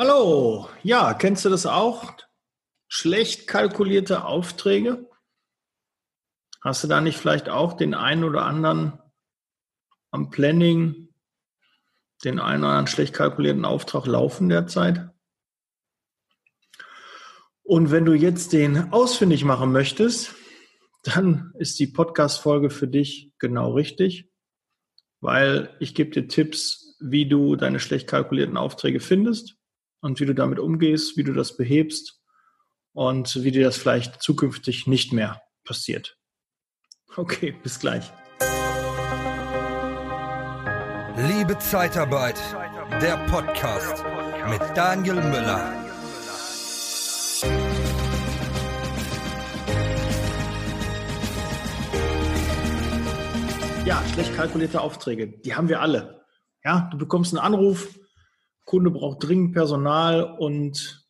Hallo, ja, kennst du das auch? Schlecht kalkulierte Aufträge? Hast du da nicht vielleicht auch den einen oder anderen am Planning, den einen oder anderen schlecht kalkulierten Auftrag laufen derzeit? Und wenn du jetzt den ausfindig machen möchtest, dann ist die Podcast-Folge für dich genau richtig, weil ich gebe dir Tipps, wie du deine schlecht kalkulierten Aufträge findest und wie du damit umgehst, wie du das behebst und wie dir das vielleicht zukünftig nicht mehr passiert. Okay, bis gleich. Liebe Zeitarbeit, der Podcast mit Daniel Müller. Ja, schlecht kalkulierte Aufträge, die haben wir alle. Ja, du bekommst einen Anruf, Kunde braucht dringend Personal und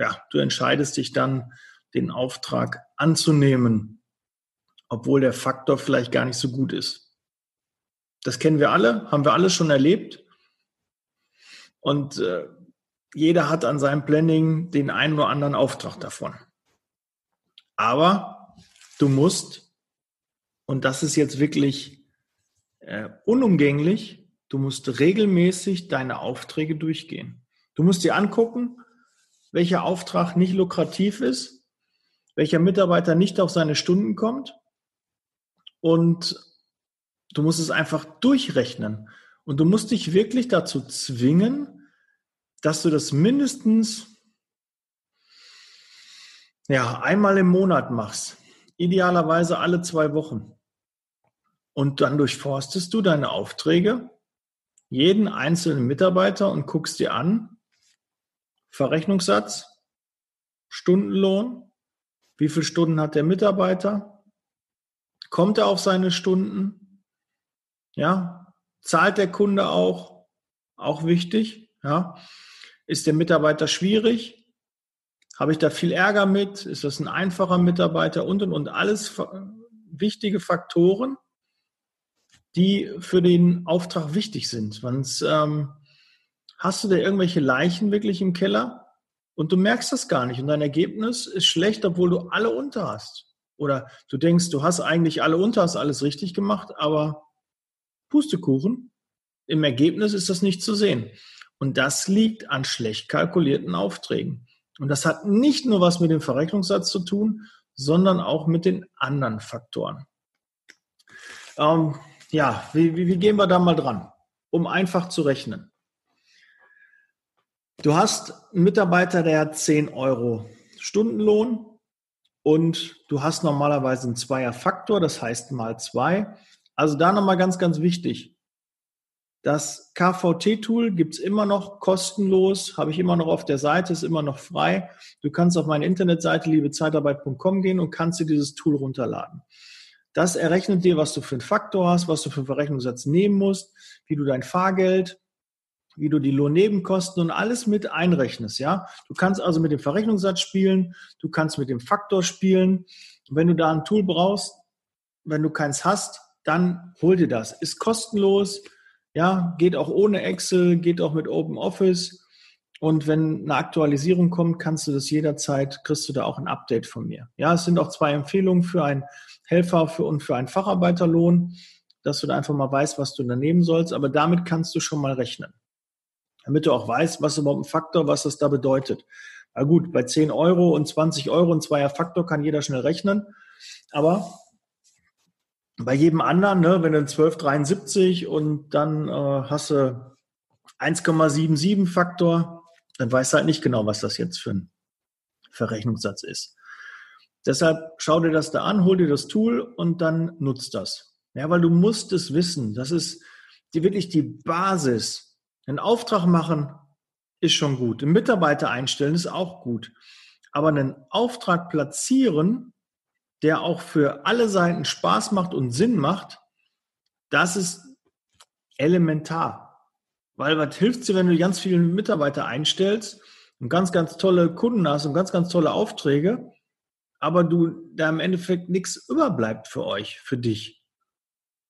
ja, du entscheidest dich dann, den Auftrag anzunehmen, obwohl der Faktor vielleicht gar nicht so gut ist. Das kennen wir alle, haben wir alle schon erlebt. Und äh, jeder hat an seinem Planning den einen oder anderen Auftrag davon. Aber du musst, und das ist jetzt wirklich äh, unumgänglich, Du musst regelmäßig deine Aufträge durchgehen. Du musst dir angucken, welcher Auftrag nicht lukrativ ist, welcher Mitarbeiter nicht auf seine Stunden kommt und du musst es einfach durchrechnen. Und du musst dich wirklich dazu zwingen, dass du das mindestens ja, einmal im Monat machst. Idealerweise alle zwei Wochen. Und dann durchforstest du deine Aufträge jeden einzelnen Mitarbeiter und guckst dir an, Verrechnungssatz, Stundenlohn, wie viele Stunden hat der Mitarbeiter, kommt er auf seine Stunden, ja, zahlt der Kunde auch, auch wichtig, ja, ist der Mitarbeiter schwierig, habe ich da viel Ärger mit, ist das ein einfacher Mitarbeiter und und und alles wichtige Faktoren, die für den Auftrag wichtig sind. Ähm, hast du da irgendwelche Leichen wirklich im Keller und du merkst das gar nicht und dein Ergebnis ist schlecht, obwohl du alle unter hast. Oder du denkst, du hast eigentlich alle unter, hast alles richtig gemacht, aber Pustekuchen, im Ergebnis ist das nicht zu sehen. Und das liegt an schlecht kalkulierten Aufträgen. Und das hat nicht nur was mit dem Verrechnungssatz zu tun, sondern auch mit den anderen Faktoren. Ähm, ja, wie, wie, wie gehen wir da mal dran, um einfach zu rechnen? Du hast einen Mitarbeiter, der hat 10 Euro Stundenlohn und du hast normalerweise einen Zweierfaktor, das heißt mal zwei. Also da nochmal ganz, ganz wichtig. Das KVT-Tool gibt es immer noch kostenlos, habe ich immer noch auf der Seite, ist immer noch frei. Du kannst auf meine Internetseite liebezeitarbeit.com gehen und kannst dir dieses Tool runterladen. Das errechnet dir, was du für einen Faktor hast, was du für einen Verrechnungssatz nehmen musst, wie du dein Fahrgeld, wie du die Lohnnebenkosten und alles mit einrechnest, ja. Du kannst also mit dem Verrechnungssatz spielen, du kannst mit dem Faktor spielen. wenn du da ein Tool brauchst, wenn du keins hast, dann hol dir das. Ist kostenlos, ja, geht auch ohne Excel, geht auch mit Open Office. Und wenn eine Aktualisierung kommt, kannst du das jederzeit, kriegst du da auch ein Update von mir. Ja, es sind auch zwei Empfehlungen für ein Helfer für, und für einen Facharbeiterlohn, dass du da einfach mal weißt, was du da nehmen sollst. Aber damit kannst du schon mal rechnen. Damit du auch weißt, was überhaupt ein Faktor, was das da bedeutet. Na gut, bei 10 Euro und 20 Euro ein Zweier Faktor kann jeder schnell rechnen. Aber bei jedem anderen, ne, wenn du 12,73 und dann äh, hast du 1,77 Faktor, dann weißt du halt nicht genau, was das jetzt für ein Verrechnungssatz ist. Deshalb schau dir das da an, hol dir das Tool und dann nutzt das. Ja, weil du musst es wissen. Das ist die, wirklich die Basis. Einen Auftrag machen ist schon gut. Einen Mitarbeiter einstellen ist auch gut. Aber einen Auftrag platzieren, der auch für alle Seiten Spaß macht und Sinn macht, das ist elementar. Weil was hilft dir, wenn du ganz viele Mitarbeiter einstellst und ganz, ganz tolle Kunden hast und ganz, ganz tolle Aufträge, aber du da im Endeffekt nichts überbleibt für euch, für dich.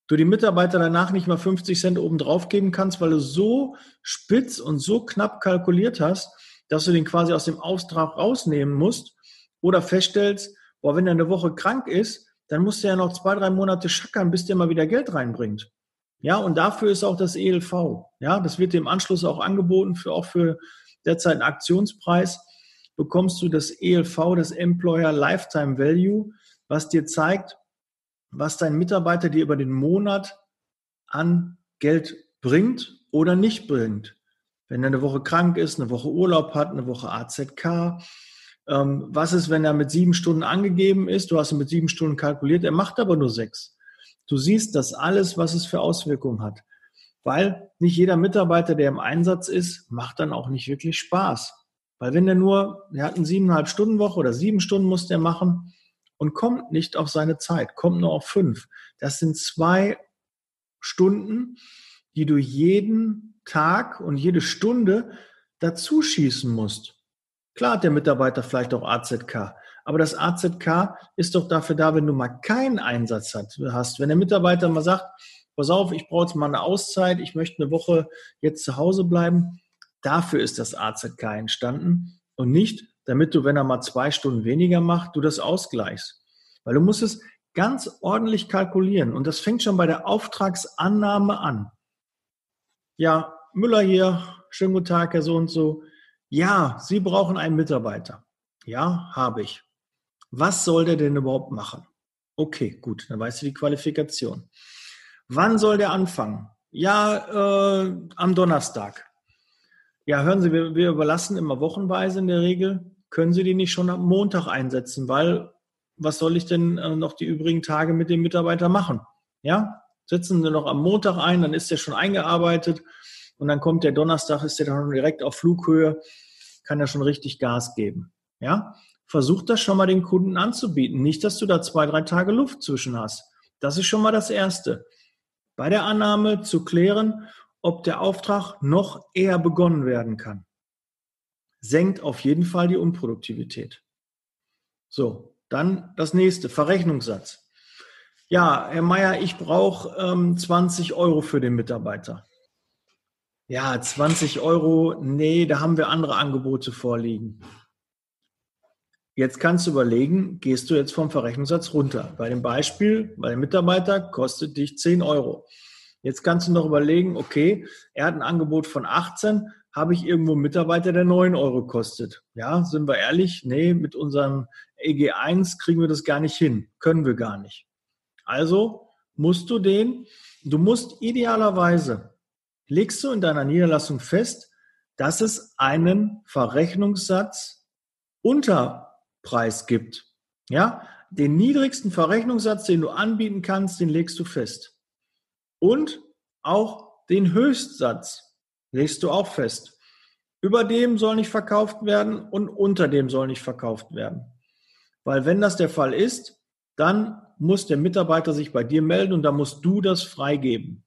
Du die Mitarbeiter danach nicht mal 50 Cent oben drauf geben kannst, weil du so spitz und so knapp kalkuliert hast, dass du den quasi aus dem Auftrag rausnehmen musst oder feststellst, boah, wenn er eine Woche krank ist, dann musst du ja noch zwei, drei Monate schackern, bis der mal wieder Geld reinbringt. Ja, und dafür ist auch das ELV. Ja, das wird dir im Anschluss auch angeboten, für, auch für derzeit einen Aktionspreis bekommst du das ELV, das Employer Lifetime Value, was dir zeigt, was dein Mitarbeiter dir über den Monat an Geld bringt oder nicht bringt. Wenn er eine Woche krank ist, eine Woche Urlaub hat, eine Woche AZK, ähm, was ist, wenn er mit sieben Stunden angegeben ist? Du hast ihn mit sieben Stunden kalkuliert, er macht aber nur sechs. Du siehst das alles, was es für Auswirkungen hat. Weil nicht jeder Mitarbeiter, der im Einsatz ist, macht dann auch nicht wirklich Spaß. Weil wenn der nur, er hat eine siebeneinhalb Stunden Woche oder sieben Stunden muss der machen und kommt nicht auf seine Zeit, kommt nur auf fünf. Das sind zwei Stunden, die du jeden Tag und jede Stunde dazu schießen musst. Klar hat der Mitarbeiter vielleicht auch AZK, aber das AZK ist doch dafür da, wenn du mal keinen Einsatz hast. Wenn der Mitarbeiter mal sagt, pass auf, ich brauche jetzt mal eine Auszeit, ich möchte eine Woche jetzt zu Hause bleiben, dafür ist das AZK entstanden und nicht, damit du, wenn er mal zwei Stunden weniger macht, du das ausgleichst. Weil du musst es ganz ordentlich kalkulieren und das fängt schon bei der Auftragsannahme an. Ja, Müller hier, schönen guten Tag, Herr so und so. Ja, Sie brauchen einen Mitarbeiter. Ja, habe ich. Was soll der denn überhaupt machen? Okay, gut, dann weißt du die Qualifikation. Wann soll der anfangen? Ja, äh, am Donnerstag. Ja, hören Sie, wir, wir überlassen immer wochenweise in der Regel. Können Sie die nicht schon am Montag einsetzen? Weil, was soll ich denn äh, noch die übrigen Tage mit dem Mitarbeiter machen? Ja, setzen Sie noch am Montag ein, dann ist der schon eingearbeitet und dann kommt der Donnerstag, ist der dann direkt auf Flughöhe, kann er schon richtig Gas geben. Ja, versuch das schon mal den Kunden anzubieten. Nicht, dass du da zwei, drei Tage Luft zwischen hast. Das ist schon mal das Erste. Bei der Annahme zu klären, ob der Auftrag noch eher begonnen werden kann. Senkt auf jeden Fall die Unproduktivität. So, dann das nächste, Verrechnungssatz. Ja, Herr Meier, ich brauche ähm, 20 Euro für den Mitarbeiter. Ja, 20 Euro, nee, da haben wir andere Angebote vorliegen. Jetzt kannst du überlegen, gehst du jetzt vom Verrechnungssatz runter? Bei dem Beispiel, bei dem Mitarbeiter kostet dich 10 Euro. Jetzt kannst du noch überlegen, okay, er hat ein Angebot von 18, habe ich irgendwo einen Mitarbeiter, der 9 Euro kostet? Ja, sind wir ehrlich? Nee, mit unserem EG1 kriegen wir das gar nicht hin. Können wir gar nicht. Also musst du den, du musst idealerweise legst du in deiner Niederlassung fest, dass es einen Verrechnungssatz Unterpreis gibt. Ja, den niedrigsten Verrechnungssatz, den du anbieten kannst, den legst du fest. Und auch den Höchstsatz legst du auch fest. Über dem soll nicht verkauft werden und unter dem soll nicht verkauft werden. Weil wenn das der Fall ist, dann muss der Mitarbeiter sich bei dir melden und da musst du das freigeben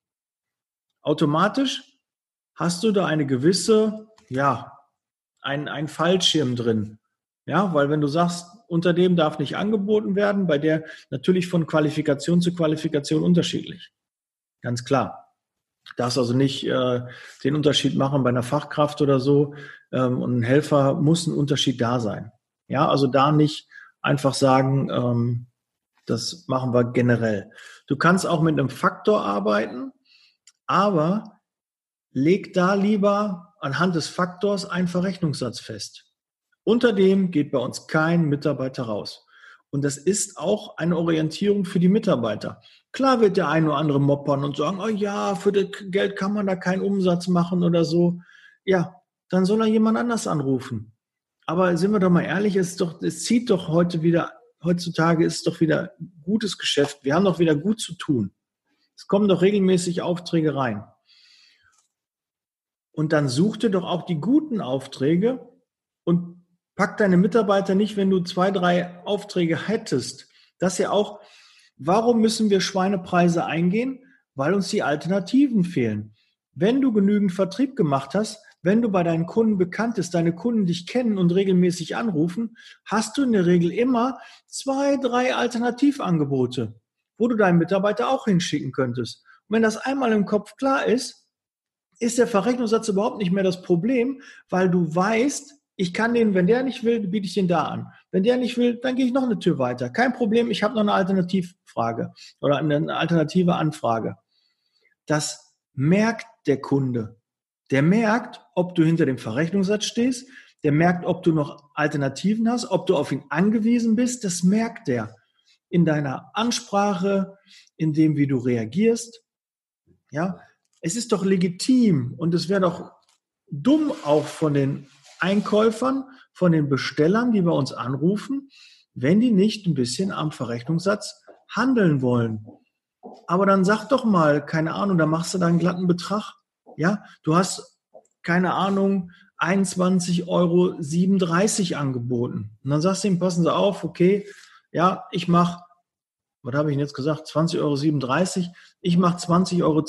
automatisch hast du da eine gewisse, ja, ein, ein Fallschirm drin. Ja, weil wenn du sagst, unter dem darf nicht angeboten werden, bei der natürlich von Qualifikation zu Qualifikation unterschiedlich. Ganz klar. Darfst also nicht äh, den Unterschied machen bei einer Fachkraft oder so. Ähm, und ein Helfer muss ein Unterschied da sein. Ja, also da nicht einfach sagen, ähm, das machen wir generell. Du kannst auch mit einem Faktor arbeiten. Aber leg da lieber anhand des Faktors einen Verrechnungssatz fest. Unter dem geht bei uns kein Mitarbeiter raus. Und das ist auch eine Orientierung für die Mitarbeiter. Klar wird der ein oder andere moppern und sagen, oh ja, für das Geld kann man da keinen Umsatz machen oder so. Ja, dann soll er jemand anders anrufen. Aber sind wir doch mal ehrlich, es, doch, es zieht doch heute wieder, heutzutage ist es doch wieder gutes Geschäft. Wir haben doch wieder gut zu tun. Es kommen doch regelmäßig Aufträge rein. Und dann such dir doch auch die guten Aufträge und pack deine Mitarbeiter nicht, wenn du zwei, drei Aufträge hättest. Das ja auch, warum müssen wir Schweinepreise eingehen? Weil uns die Alternativen fehlen. Wenn du genügend Vertrieb gemacht hast, wenn du bei deinen Kunden bekannt bist, deine Kunden dich kennen und regelmäßig anrufen, hast du in der Regel immer zwei, drei Alternativangebote wo du deinen Mitarbeiter auch hinschicken könntest. Und wenn das einmal im Kopf klar ist, ist der Verrechnungssatz überhaupt nicht mehr das Problem, weil du weißt, Ich kann den, wenn der nicht will, biete ich den da an. Wenn der nicht will, dann gehe ich noch eine Tür weiter. Kein Problem, ich habe noch eine Alternativfrage oder eine alternative Anfrage. Das merkt der Kunde. Der merkt, ob du hinter dem Verrechnungssatz stehst, der merkt, ob du noch Alternativen hast, ob du auf ihn angewiesen bist, das merkt der in deiner Ansprache, in dem, wie du reagierst. Ja, es ist doch legitim und es wäre doch dumm auch von den Einkäufern, von den Bestellern, die bei uns anrufen, wenn die nicht ein bisschen am Verrechnungssatz handeln wollen. Aber dann sag doch mal, keine Ahnung, da machst du da einen glatten Betrag. Ja, du hast, keine Ahnung, 21,37 Euro angeboten. Und dann sagst du ihm, passen Sie auf, okay, ja, ich mache, was habe ich jetzt gesagt, 20,37 Euro, ich mache 20,20 Euro.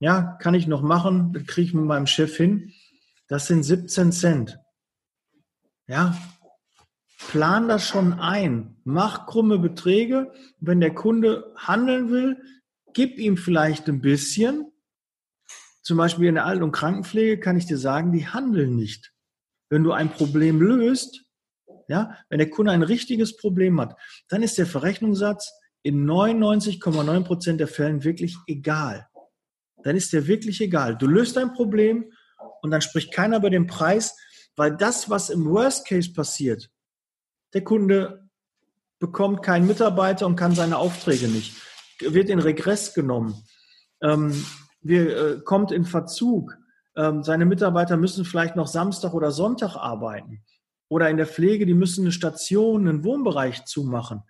Ja, kann ich noch machen, das kriege ich mit meinem Chef hin. Das sind 17 Cent. Ja, plan das schon ein. Mach krumme Beträge. Wenn der Kunde handeln will, gib ihm vielleicht ein bisschen. Zum Beispiel in der Alten- und Krankenpflege kann ich dir sagen, die handeln nicht. Wenn du ein Problem löst, ja, wenn der Kunde ein richtiges Problem hat, dann ist der Verrechnungssatz in 99,9 Prozent der Fällen wirklich egal. Dann ist der wirklich egal. Du löst ein Problem und dann spricht keiner über den Preis, weil das, was im Worst Case passiert, der Kunde bekommt keinen Mitarbeiter und kann seine Aufträge nicht, wird in Regress genommen, ähm, wir, äh, kommt in Verzug, ähm, seine Mitarbeiter müssen vielleicht noch Samstag oder Sonntag arbeiten oder in der Pflege, die müssen eine Station, einen Wohnbereich zumachen.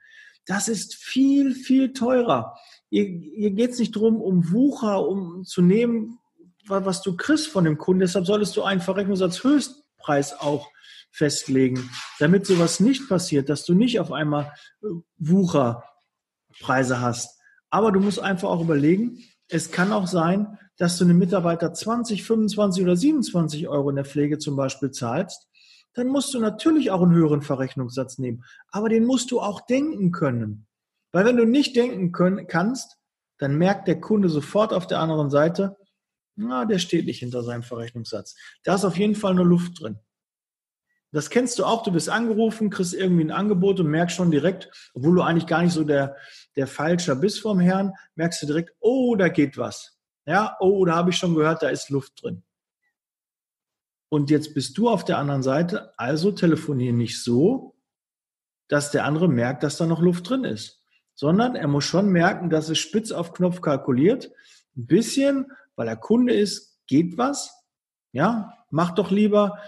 Das ist viel, viel teurer. Hier, geht es nicht darum, um Wucher, um zu nehmen, was du kriegst von dem Kunden. Deshalb solltest du einen Verrechnungssatz-Höchstpreis auch festlegen, damit sowas nicht passiert, dass du nicht auf einmal äh, Wucherpreise hast. Aber du musst einfach auch überlegen, es kann auch sein, dass du einem Mitarbeiter 20, 25 oder 27 Euro in der Pflege zum Beispiel zahlst. Dann musst du natürlich auch einen höheren Verrechnungssatz nehmen. Aber den musst du auch denken können. Weil wenn du nicht denken können, kannst, dann merkt der Kunde sofort auf der anderen Seite, na, der steht nicht hinter seinem Verrechnungssatz. Da ist auf jeden Fall nur Luft drin. Das kennst du auch, du bist angerufen, kriegst irgendwie ein Angebot und merkst schon direkt, obwohl du eigentlich gar nicht so der, der Falscher bist vom Herrn, merkst du direkt, oh, da geht was. Ja, oh, da habe ich schon gehört, da ist Luft drin. Und jetzt bist du auf der anderen Seite, also telefoniere nicht so, dass der andere merkt, dass da noch Luft drin ist, sondern er muss schon merken, dass es spitz auf Knopf kalkuliert, ein bisschen weil er Kunde ist, geht was. Ja, mach doch lieber,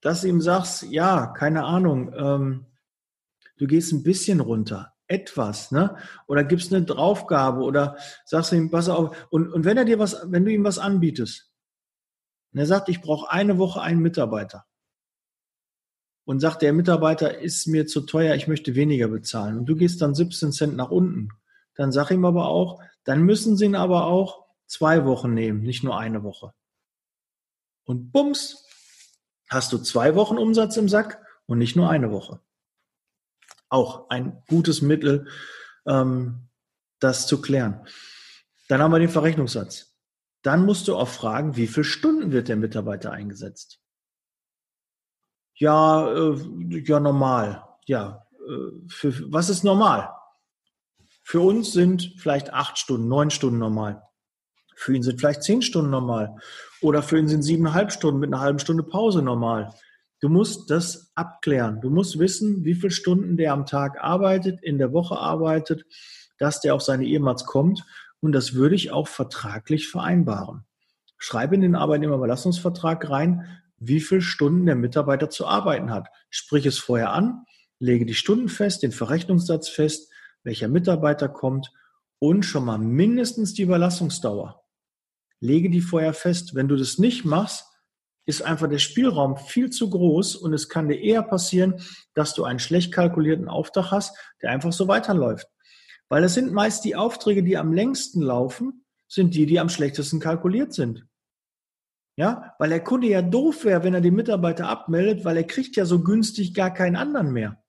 dass du ihm sagst, ja, keine Ahnung, ähm, du gehst ein bisschen runter, etwas, ne? Oder gibst eine Draufgabe oder sagst ihm, pass auf, und, und wenn er dir was, wenn du ihm was anbietest, und er sagt, ich brauche eine Woche einen Mitarbeiter, und sagt, der Mitarbeiter ist mir zu teuer, ich möchte weniger bezahlen, und du gehst dann 17 Cent nach unten, dann sag ihm aber auch, dann müssen sie ihn aber auch zwei Wochen nehmen, nicht nur eine Woche. Und bums, hast du zwei Wochen Umsatz im Sack und nicht nur eine Woche. Auch ein gutes Mittel, ähm, das zu klären. Dann haben wir den Verrechnungssatz. Dann musst du auch fragen, wie viele Stunden wird der Mitarbeiter eingesetzt? Ja, äh, ja, normal. Ja, äh, für, was ist normal? Für uns sind vielleicht acht Stunden, neun Stunden normal. Für ihn sind vielleicht zehn Stunden normal. Oder für ihn sind siebeneinhalb Stunden mit einer halben Stunde Pause normal. Du musst das abklären. Du musst wissen, wie viele Stunden der am Tag arbeitet, in der Woche arbeitet, dass der auf seine Ehemals kommt. Und das würde ich auch vertraglich vereinbaren. Schreibe in den Arbeitnehmerüberlassungsvertrag rein, wie viele Stunden der Mitarbeiter zu arbeiten hat. Sprich es vorher an, lege die Stunden fest, den Verrechnungssatz fest, welcher Mitarbeiter kommt und schon mal mindestens die Überlassungsdauer lege die vorher fest. Wenn du das nicht machst, ist einfach der Spielraum viel zu groß und es kann dir eher passieren, dass du einen schlecht kalkulierten Auftrag hast, der einfach so weiterläuft. Weil es sind meist die Aufträge, die am längsten laufen, sind die, die am schlechtesten kalkuliert sind. Ja, weil der Kunde ja doof wäre, wenn er den Mitarbeiter abmeldet, weil er kriegt ja so günstig gar keinen anderen mehr.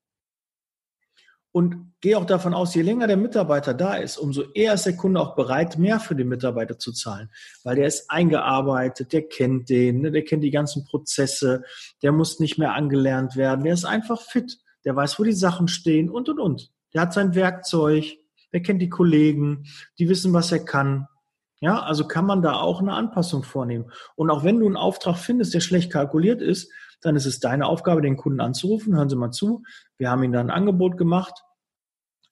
Und gehe auch davon aus, je länger der Mitarbeiter da ist, umso eher ist der Kunde auch bereit, mehr für den Mitarbeiter zu zahlen. Weil der ist eingearbeitet, der kennt den, ne, der kennt die ganzen Prozesse, der muss nicht mehr angelernt werden, der ist einfach fit, der weiß, wo die Sachen stehen und, und, und. Der hat sein Werkzeug, der kennt die Kollegen, die wissen, was er kann. Ja, also kann man da auch eine Anpassung vornehmen. Und auch wenn du einen Auftrag findest, der schlecht kalkuliert ist, dann ist es deine Aufgabe, den Kunden anzurufen. Hören Sie mal zu. Wir haben Ihnen da ein Angebot gemacht.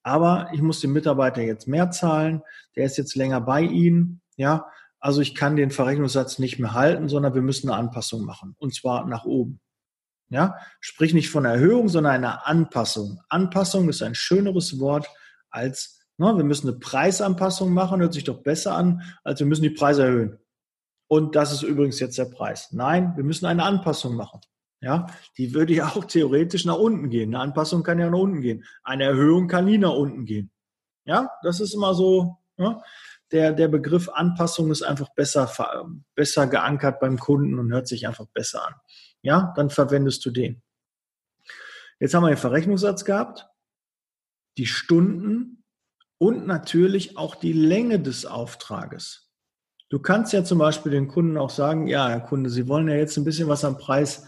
Aber ich muss dem Mitarbeiter jetzt mehr zahlen. Der ist jetzt länger bei Ihnen. Ja, also ich kann den Verrechnungssatz nicht mehr halten, sondern wir müssen eine Anpassung machen. Und zwar nach oben. Ja, sprich nicht von Erhöhung, sondern einer Anpassung. Anpassung ist ein schöneres Wort als na, wir müssen eine Preisanpassung machen, hört sich doch besser an, als wir müssen die Preise erhöhen. Und das ist übrigens jetzt der Preis. Nein, wir müssen eine Anpassung machen. Ja, die würde ja auch theoretisch nach unten gehen. Eine Anpassung kann ja nach unten gehen. Eine Erhöhung kann nie nach unten gehen. Ja, das ist immer so. Ja, der, der Begriff Anpassung ist einfach besser, besser geankert beim Kunden und hört sich einfach besser an. Ja, dann verwendest du den. Jetzt haben wir den Verrechnungssatz gehabt, die Stunden und natürlich auch die Länge des Auftrages. Du kannst ja zum Beispiel den Kunden auch sagen, ja, Herr Kunde, Sie wollen ja jetzt ein bisschen was am Preis,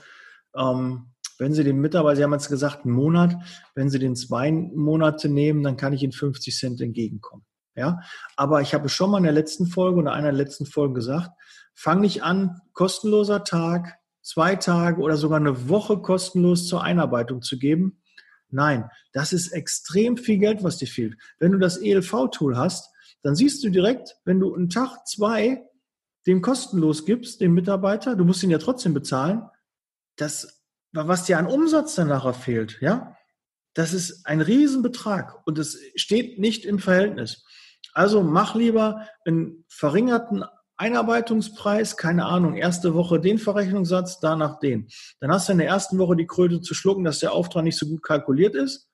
ähm, wenn Sie den Mitarbeiter, Sie haben jetzt gesagt, einen Monat, wenn Sie den zwei Monate nehmen, dann kann ich Ihnen 50 Cent entgegenkommen. Ja, aber ich habe schon mal in der letzten Folge oder einer der letzten Folgen gesagt, fang nicht an, kostenloser Tag, zwei Tage oder sogar eine Woche kostenlos zur Einarbeitung zu geben, Nein, das ist extrem viel Geld, was dir fehlt. Wenn du das ELV-Tool hast, dann siehst du direkt, wenn du einen Tag, zwei dem kostenlos gibst, dem Mitarbeiter, du musst ihn ja trotzdem bezahlen, das, was dir an Umsatz dann nachher fehlt, ja, das ist ein Riesenbetrag und es steht nicht im Verhältnis. Also mach lieber einen verringerten Einarbeitungspreis, keine Ahnung, erste Woche den Verrechnungssatz, danach den. Dann hast du in der ersten Woche die Kröte zu schlucken, dass der Auftrag nicht so gut kalkuliert ist.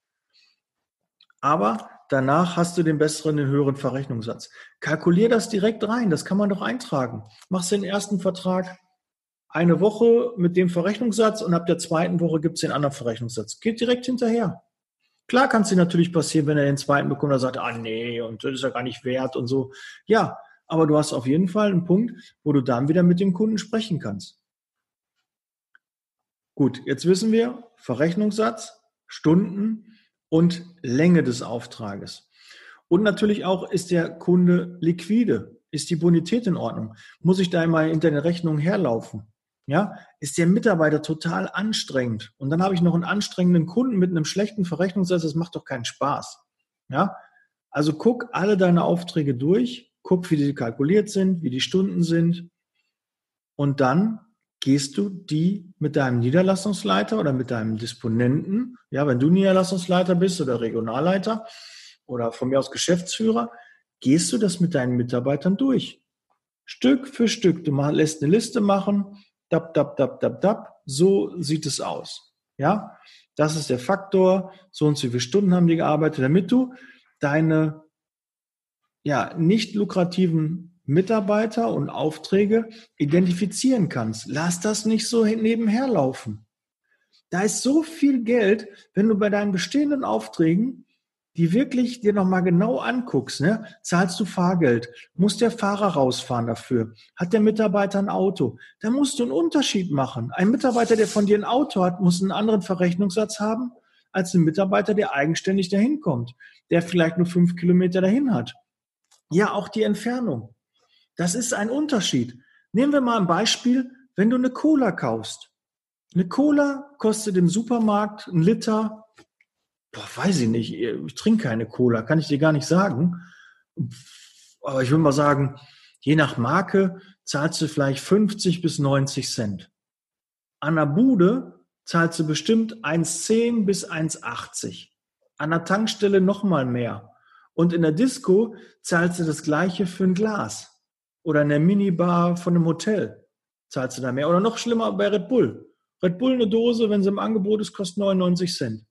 Aber danach hast du den besseren, den höheren Verrechnungssatz. Kalkulier das direkt rein, das kann man doch eintragen. Machst den ersten Vertrag eine Woche mit dem Verrechnungssatz und ab der zweiten Woche gibt es den anderen Verrechnungssatz. Geht direkt hinterher. Klar kann es dir natürlich passieren, wenn er den zweiten bekommt, er sagt, ah nee, und das ist ja gar nicht wert und so. Ja, aber du hast auf jeden Fall einen Punkt, wo du dann wieder mit dem Kunden sprechen kannst. Gut, jetzt wissen wir Verrechnungssatz, Stunden und Länge des Auftrages. Und natürlich auch, ist der Kunde liquide? Ist die Bonität in Ordnung? Muss ich da einmal hinter den Rechnungen herlaufen? Ja, ist der Mitarbeiter total anstrengend? Und dann habe ich noch einen anstrengenden Kunden mit einem schlechten Verrechnungssatz, das macht doch keinen Spaß. Ja, also guck alle deine Aufträge durch guck, wie die kalkuliert sind, wie die Stunden sind. Und dann gehst du die mit deinem Niederlassungsleiter oder mit deinem Disponenten, ja, wenn du Niederlassungsleiter bist oder Regionalleiter oder von mir aus Geschäftsführer, gehst du das mit deinen Mitarbeitern durch. Stück für Stück. Du lässt eine Liste machen, dab, dab, dab, dab, dab. So sieht es aus. Ja, das ist der Faktor. So und so viele Stunden haben die gearbeitet, damit du deine ja, nicht lukrativen Mitarbeiter und Aufträge identifizieren kannst. Lass das nicht so nebenher laufen. Da ist so viel Geld, wenn du bei deinen bestehenden Aufträgen die wirklich dir nochmal genau anguckst, ne? zahlst du Fahrgeld, muss der Fahrer rausfahren dafür, hat der Mitarbeiter ein Auto, da musst du einen Unterschied machen. Ein Mitarbeiter, der von dir ein Auto hat, muss einen anderen Verrechnungssatz haben, als ein Mitarbeiter, der eigenständig dahin kommt, der vielleicht nur fünf Kilometer dahin hat. Ja, auch die Entfernung. Das ist ein Unterschied. Nehmen wir mal ein Beispiel, wenn du eine Cola kaufst. Eine Cola kostet im Supermarkt ein Liter, boah, weiß ich nicht, ich trinke keine Cola, kann ich dir gar nicht sagen. Aber ich würde mal sagen, je nach Marke zahlst du vielleicht 50 bis 90 Cent. An der Bude zahlst du bestimmt 1,10 bis 1,80. An der Tankstelle nochmal mehr. Und in der Disco zahlst du das gleiche für ein Glas. Oder in der Minibar von einem Hotel zahlst du da mehr. Oder noch schlimmer bei Red Bull. Red Bull eine Dose, wenn sie im Angebot ist, kostet 99 Cent.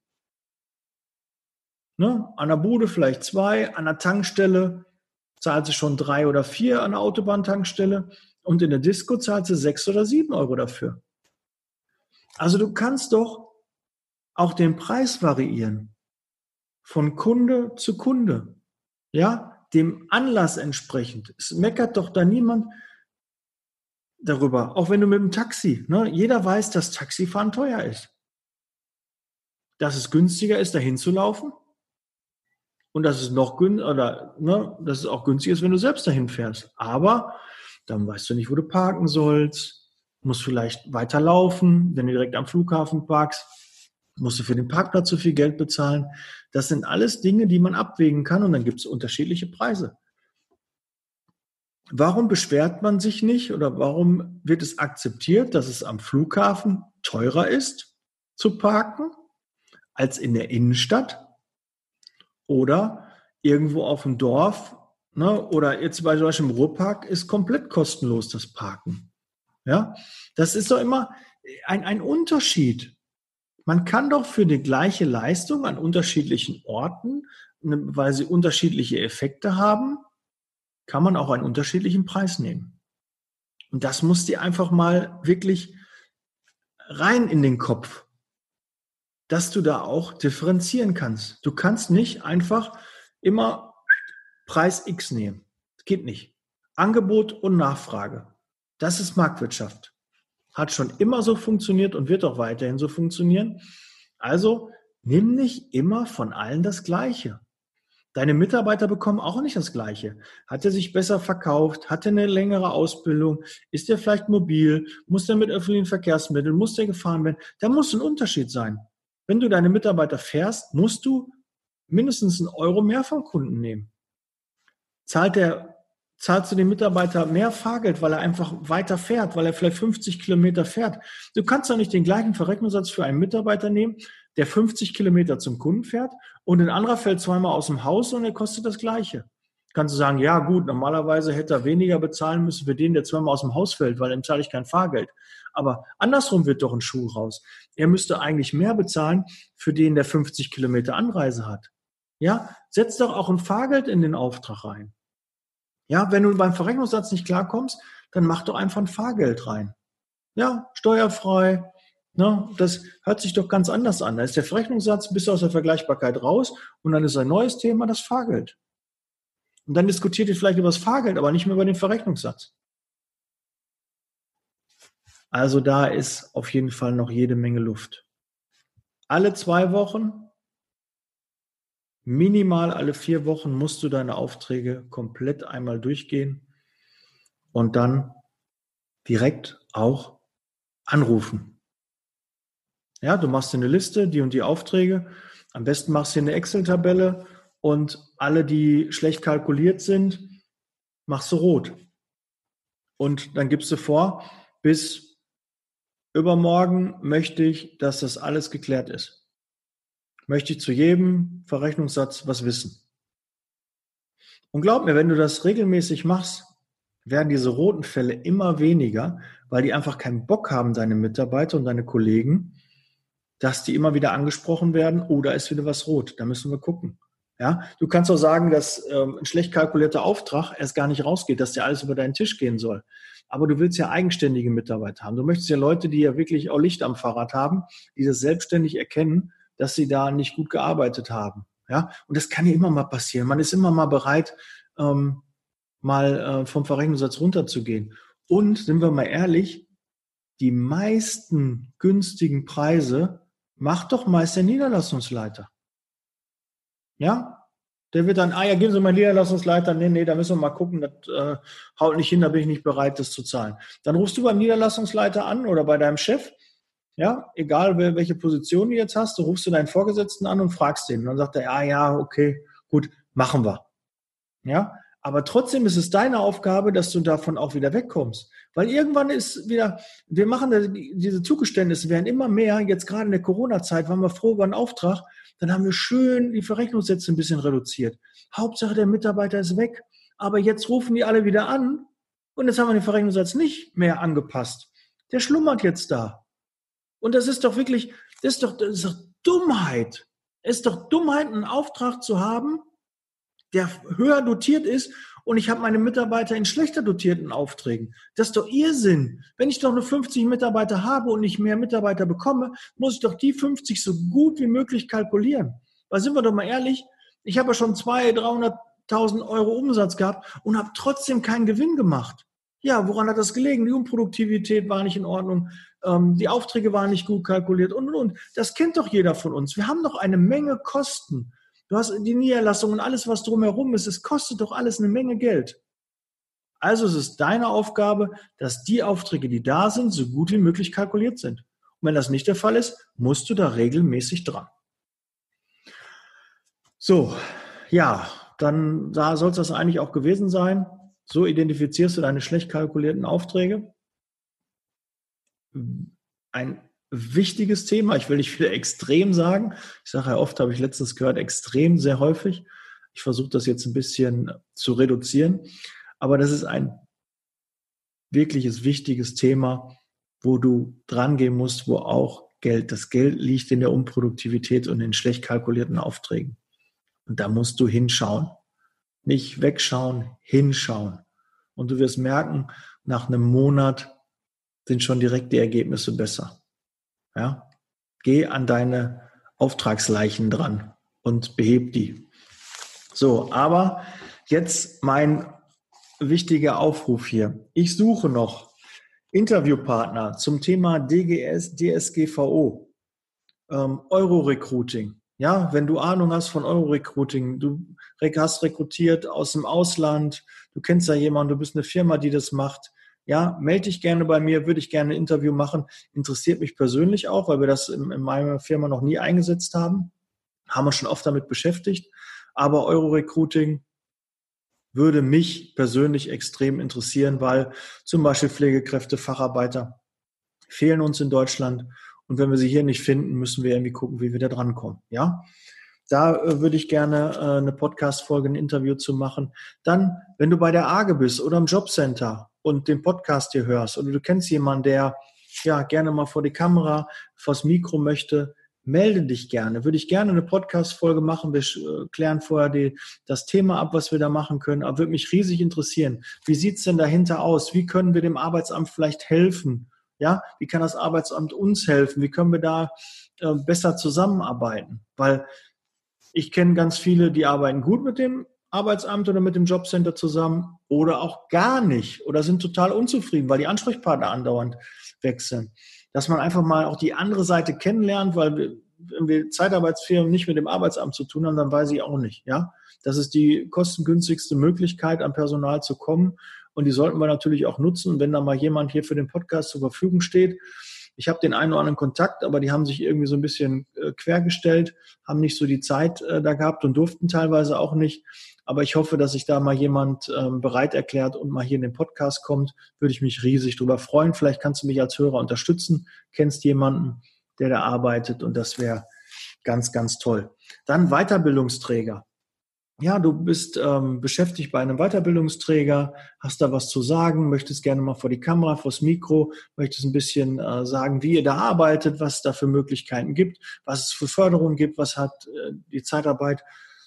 Ne? An der Bude vielleicht zwei, an der Tankstelle zahlt sie schon drei oder vier an der Autobahntankstelle und in der Disco zahlt sie sechs oder sieben Euro dafür. Also du kannst doch auch den Preis variieren. von Kunde zu Kunde. Ja, dem Anlass entsprechend. Es meckert doch da niemand darüber. Auch wenn du mit dem Taxi, ne? jeder weiß, dass Taxifahren teuer ist. Dass es günstiger ist, dahin zu laufen. Und dass es noch gün oder ne, dass es auch günstiger ist, wenn du selbst dahin fährst. Aber dann weißt du nicht, wo du parken sollst, musst vielleicht weiter laufen, wenn du direkt am Flughafen parkst, musst du für den Parkplatz so viel Geld bezahlen. Das sind alles Dinge, die man abwägen kann und dann gibt es unterschiedliche Preise. Warum beschwert man sich nicht oder warum wird es akzeptiert, dass es am Flughafen teurer ist zu parken als in der Innenstadt oder irgendwo auf dem Dorf ne, oder jetzt bei solchen im Ruhrpark ist komplett kostenlos das Parken. Ja, das ist doch immer ein, ein Unterschied. Man kann doch für die gleiche Leistung an unterschiedlichen Orten, weil sie unterschiedliche Effekte haben, kann man auch einen unterschiedlichen Preis nehmen. Und das muss dir einfach mal wirklich rein in den Kopf, dass du da auch differenzieren kannst. Du kannst nicht einfach immer Preis X nehmen. Das geht nicht. Angebot und Nachfrage. Das ist Marktwirtschaft. Hat schon immer so funktioniert und wird auch weiterhin so funktionieren. Also nimm nicht immer von allen das Gleiche. Deine Mitarbeiter bekommen auch nicht das Gleiche. Hat er sich besser verkauft? Hat er eine längere Ausbildung? Ist er vielleicht mobil? Muss er mit öffentlichen Verkehrsmitteln? Muss der gefahren werden? Da muss ein Unterschied sein. Wenn du deine Mitarbeiter fährst, musst du mindestens einen Euro mehr vom Kunden nehmen. Zahlt der, zahlst du dem Mitarbeiter mehr Fahrgeld, weil er einfach weiter fährt, weil er vielleicht 50 Kilometer fährt. Du kannst doch nicht den gleichen Verrechnungssatz für einen Mitarbeiter nehmen, der 50 Kilometer zum Kunden fährt und ein anderer fällt zweimal aus dem Haus und er kostet das Gleiche. Kannst du sagen, ja gut, normalerweise hätte er weniger bezahlen müssen für den, der zweimal aus dem Haus fällt, weil dann zahle ich kein Fahrgeld. Aber andersrum wird doch ein Schuh raus. Er müsste eigentlich mehr bezahlen für den, der 50 Kilometer Anreise hat. Ja, setz doch auch ein Fahrgeld in den Auftrag rein. Ja, wenn du beim Verrechnungssatz nicht klarkommst, dann mach doch einfach ein Fahrgeld rein. Ja, steuerfrei, Ne, das hört sich doch ganz anders an. Da ist der Verrechnungssatz bis aus der Vergleichbarkeit raus und dann ist ein neues Thema das Fahrgeld. Und dann diskutiert ihr vielleicht über das Fahrgeld, aber nicht mehr über den Verrechnungssatz. Also da ist auf jeden Fall noch jede Menge Luft. Alle zwei Wochen, minimal alle vier Wochen musst du deine Aufträge komplett einmal durchgehen und dann direkt auch anrufen. Ja, du machst dir eine Liste, die und die Aufträge. Am besten machst du eine Excel-Tabelle und alle, die schlecht kalkuliert sind, machst du rot. Und dann gibst du vor, bis übermorgen möchte ich, dass das alles geklärt ist. Möchte ich zu jedem Verrechnungssatz was wissen. Und glaub mir, wenn du das regelmäßig machst, werden diese roten Fälle immer weniger, weil die einfach keinen Bock haben, deine Mitarbeiter und deine Kollegen, dass die immer wieder angesprochen werden, oder oh, ist wieder was rot. Da müssen wir gucken. Ja, du kannst auch sagen, dass ähm, ein schlecht kalkulierter Auftrag erst gar nicht rausgeht, dass der alles über deinen Tisch gehen soll. Aber du willst ja eigenständige Mitarbeiter haben. Du möchtest ja Leute, die ja wirklich auch Licht am Fahrrad haben, die das selbstständig erkennen, dass sie da nicht gut gearbeitet haben. Ja, und das kann ja immer mal passieren. Man ist immer mal bereit, ähm, mal äh, vom Verrechnungssatz runterzugehen. Und sind wir mal ehrlich, die meisten günstigen Preise macht doch meist der Niederlassungsleiter. Ja? Der wird dann, ah ja, geben Sie mal Niederlassungsleiter, nee, nee, da müssen wir mal gucken, das äh, haut nicht hin, da bin ich nicht bereit, das zu zahlen. Dann rufst du beim Niederlassungsleiter an oder bei deinem Chef, ja, egal welche Position du jetzt hast, du rufst du deinen Vorgesetzten an und fragst den. Und dann sagt er, ah ja, okay, gut, machen wir. Ja, aber trotzdem ist es deine Aufgabe, dass du davon auch wieder wegkommst. Weil irgendwann ist wieder, wir machen diese Zugeständnisse werden immer mehr. Jetzt gerade in der Corona-Zeit waren wir froh über einen Auftrag. Dann haben wir schön die Verrechnungssätze ein bisschen reduziert. Hauptsache der Mitarbeiter ist weg. Aber jetzt rufen die alle wieder an und jetzt haben wir den Verrechnungssatz nicht mehr angepasst. Der schlummert jetzt da. Und das ist doch wirklich, das ist doch, das ist doch Dummheit. Es ist doch Dummheit, einen Auftrag zu haben, der höher dotiert ist und ich habe meine Mitarbeiter in schlechter dotierten Aufträgen. Das ist doch Irrsinn. Wenn ich doch nur 50 Mitarbeiter habe und nicht mehr Mitarbeiter bekomme, muss ich doch die 50 so gut wie möglich kalkulieren. Weil sind wir doch mal ehrlich, ich habe ja schon 200.000, 300.000 Euro Umsatz gehabt und habe trotzdem keinen Gewinn gemacht. Ja, woran hat das gelegen? Die Unproduktivität war nicht in Ordnung, ähm, die Aufträge waren nicht gut kalkuliert und, und, und. Das kennt doch jeder von uns. Wir haben doch eine Menge Kosten. Du hast die Niederlassung und alles, was drumherum ist, es kostet doch alles eine Menge Geld. Also es ist deine Aufgabe, dass die Aufträge, die da sind, so gut wie möglich kalkuliert sind. Und wenn das nicht der Fall ist, musst du da regelmäßig dran. So, ja, dann da soll es das eigentlich auch gewesen sein. So identifizierst du deine schlecht kalkulierten Aufträge. Ein wichtiges Thema. Ich will nicht wieder extrem sagen. Ich sage ja oft, habe ich letztens gehört, extrem sehr häufig. Ich versuche das jetzt ein bisschen zu reduzieren. Aber das ist ein wirkliches wichtiges Thema, wo du dran gehen musst, wo auch Geld, das Geld liegt in der Unproduktivität und in schlecht kalkulierten Aufträgen. Und da musst du hinschauen. Nicht wegschauen, hinschauen. Und du wirst merken, nach einem Monat sind schon direkt die Ergebnisse besser. Ja? Geh an deine Auftragsleichen dran und beheb die. So, aber jetzt mein wichtiger Aufruf hier. Ich suche noch Interviewpartner zum Thema DGS, DSGVO, ähm, Euro-Recruiting. Ja, wenn du Ahnung hast von Euro-Recruiting, du hast rekrutiert aus dem Ausland, du kennst ja jemanden, du bist eine Firma, die das macht, ja, melde dich gerne bei mir, würde ich gerne ein Interview machen. Interessiert mich persönlich auch, weil wir das in, in meiner Firma noch nie eingesetzt haben. Haben wir schon oft damit beschäftigt. Aber Euro-Recruiting würde mich persönlich extrem interessieren, weil zum Beispiel Pflegekräfte, Facharbeiter fehlen uns in Deutschland. Und wenn wir sie hier nicht finden, müssen wir irgendwie gucken, wie wir da drankommen. Ja, da äh, würde ich gerne äh, eine Podcast-Folge, ein Interview zu machen. Dann, wenn du bei der AGE bist oder im Jobcenter und den Podcast hier hörst oder du kennst jemanden, der ja gerne mal vor die Kamera, vors Mikro möchte, melde dich gerne. Würde ich gerne eine Podcast-Folge machen. Wir äh, klären vorher die, das Thema ab, was wir da machen können. Aber würde mich riesig interessieren. Wie sieht's denn dahinter aus? Wie können wir dem Arbeitsamt vielleicht helfen? Ja, wie kann das Arbeitsamt uns helfen? Wie können wir da äh, besser zusammenarbeiten? Weil ich kenne ganz viele, die arbeiten gut mit dem Arbeitsamt oder mit dem Jobcenter zusammen oder auch gar nicht oder sind total unzufrieden, weil die Ansprechpartner andauernd wechseln. Dass man einfach mal auch die andere Seite kennenlernt, weil wir, wenn wir Zeitarbeitsfirmen nicht mit dem Arbeitsamt zu tun haben, dann weiß ich auch nicht. Ja, das ist die kostengünstigste Möglichkeit, an Personal zu kommen und die sollten wir natürlich auch nutzen. Wenn da mal jemand hier für den Podcast zur Verfügung steht, ich habe den einen oder anderen Kontakt, aber die haben sich irgendwie so ein bisschen äh, quergestellt, haben nicht so die Zeit äh, da gehabt und durften teilweise auch nicht. Aber ich hoffe, dass sich da mal jemand ähm, bereit erklärt und mal hier in den Podcast kommt. Würde ich mich riesig drüber freuen. Vielleicht kannst du mich als Hörer unterstützen, kennst jemanden, der da arbeitet und das wäre ganz, ganz toll. Dann Weiterbildungsträger ja, du bist ähm, beschäftigt bei einem Weiterbildungsträger, hast da was zu sagen, möchtest gerne mal vor die Kamera, vors Mikro, möchtest ein bisschen äh, sagen, wie ihr da arbeitet, was es da für Möglichkeiten gibt, was es für Förderungen gibt, was hat äh, die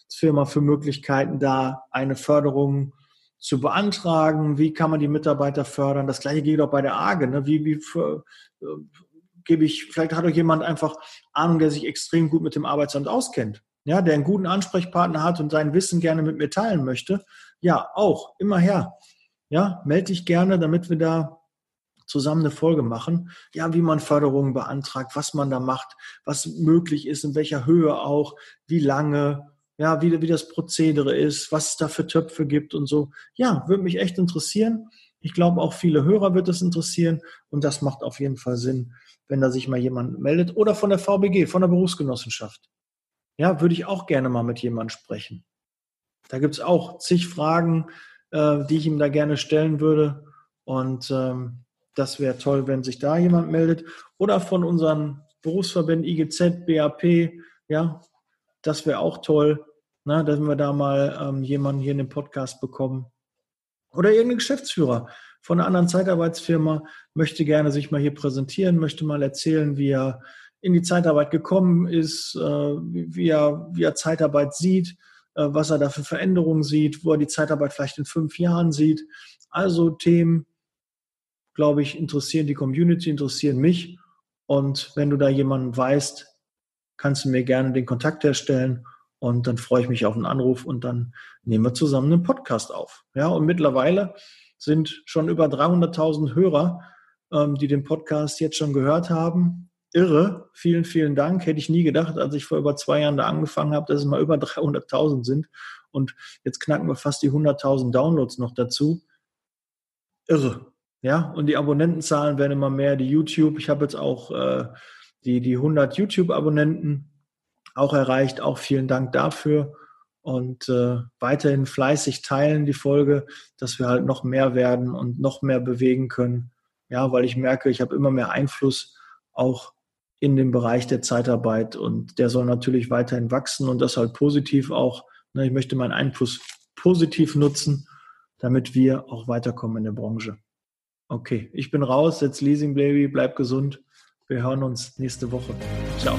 Zeitarbeitsfirma für Möglichkeiten, da eine Förderung zu beantragen, wie kann man die Mitarbeiter fördern. Das gleiche geht auch bei der AGE. Ne? Wie, wie für, äh, gebe ich, vielleicht hat euch jemand einfach Ahnung, der sich extrem gut mit dem Arbeitsamt auskennt ja, der einen guten Ansprechpartner hat und sein Wissen gerne mit mir teilen möchte, ja, auch, immer her. Ja, melde dich gerne, damit wir da zusammen eine Folge machen. Ja, wie man Förderungen beantragt, was man da macht, was möglich ist, in welcher Höhe auch, wie lange, ja, wie, wie das Prozedere ist, was es da für Töpfe gibt und so. Ja, würde mich echt interessieren. Ich glaube, auch viele Hörer wird es interessieren und das macht auf jeden Fall Sinn, wenn da sich mal jemand meldet oder von der VBG, von der Berufsgenossenschaft. Ja, würde ich auch gerne mal mit jemandem sprechen. Da gibt es auch zig Fragen, äh, die ich ihm da gerne stellen würde. Und ähm, das wäre toll, wenn sich da jemand meldet. Oder von unseren Berufsverbänden IGZ, BAP, ja, das wäre auch toll, ne, dass wir da mal ähm, jemanden hier in den Podcast bekommen. Oder irgendein Geschäftsführer von einer anderen Zeitarbeitsfirma möchte gerne sich mal hier präsentieren, möchte mal erzählen, wie er in die Zeitarbeit gekommen ist, äh, wie, er, wie er Zeitarbeit sieht, äh, was er da für Veränderungen sieht, wo er die Zeitarbeit vielleicht in fünf Jahren sieht. Also Themen, glaube ich, interessieren die Community, interessieren mich. Und wenn du da jemanden weißt, kannst du mir gerne den Kontakt herstellen Und dann freue ich mich auf einen Anruf und dann nehmen wir zusammen einen Podcast auf. Ja, und mittlerweile sind schon über 300.000 Hörer, ähm, die den Podcast jetzt schon gehört haben. Irre. Vielen, vielen Dank. Hätte ich nie gedacht, als ich vor über zwei Jahren da angefangen habe, dass es mal über 300.000 sind. Und jetzt knacken wir fast die 100.000 Downloads noch dazu. Irre. Ja, und die Abonnentenzahlen werden immer mehr. Die YouTube, ich habe jetzt auch äh, die, die 100 YouTube-Abonnenten auch erreicht. Auch vielen Dank dafür. Und äh, weiterhin fleißig teilen die Folge, dass wir halt noch mehr werden und noch mehr bewegen können. Ja, weil ich merke, ich habe immer mehr Einfluss auch in dem Bereich der Zeitarbeit und der soll natürlich weiterhin wachsen und das halt positiv auch. Ne, ich möchte meinen Einfluss positiv nutzen, damit wir auch weiterkommen in der Branche. Okay, ich bin raus, jetzt Leasing Baby, bleib gesund. Wir hören uns nächste Woche. Ciao.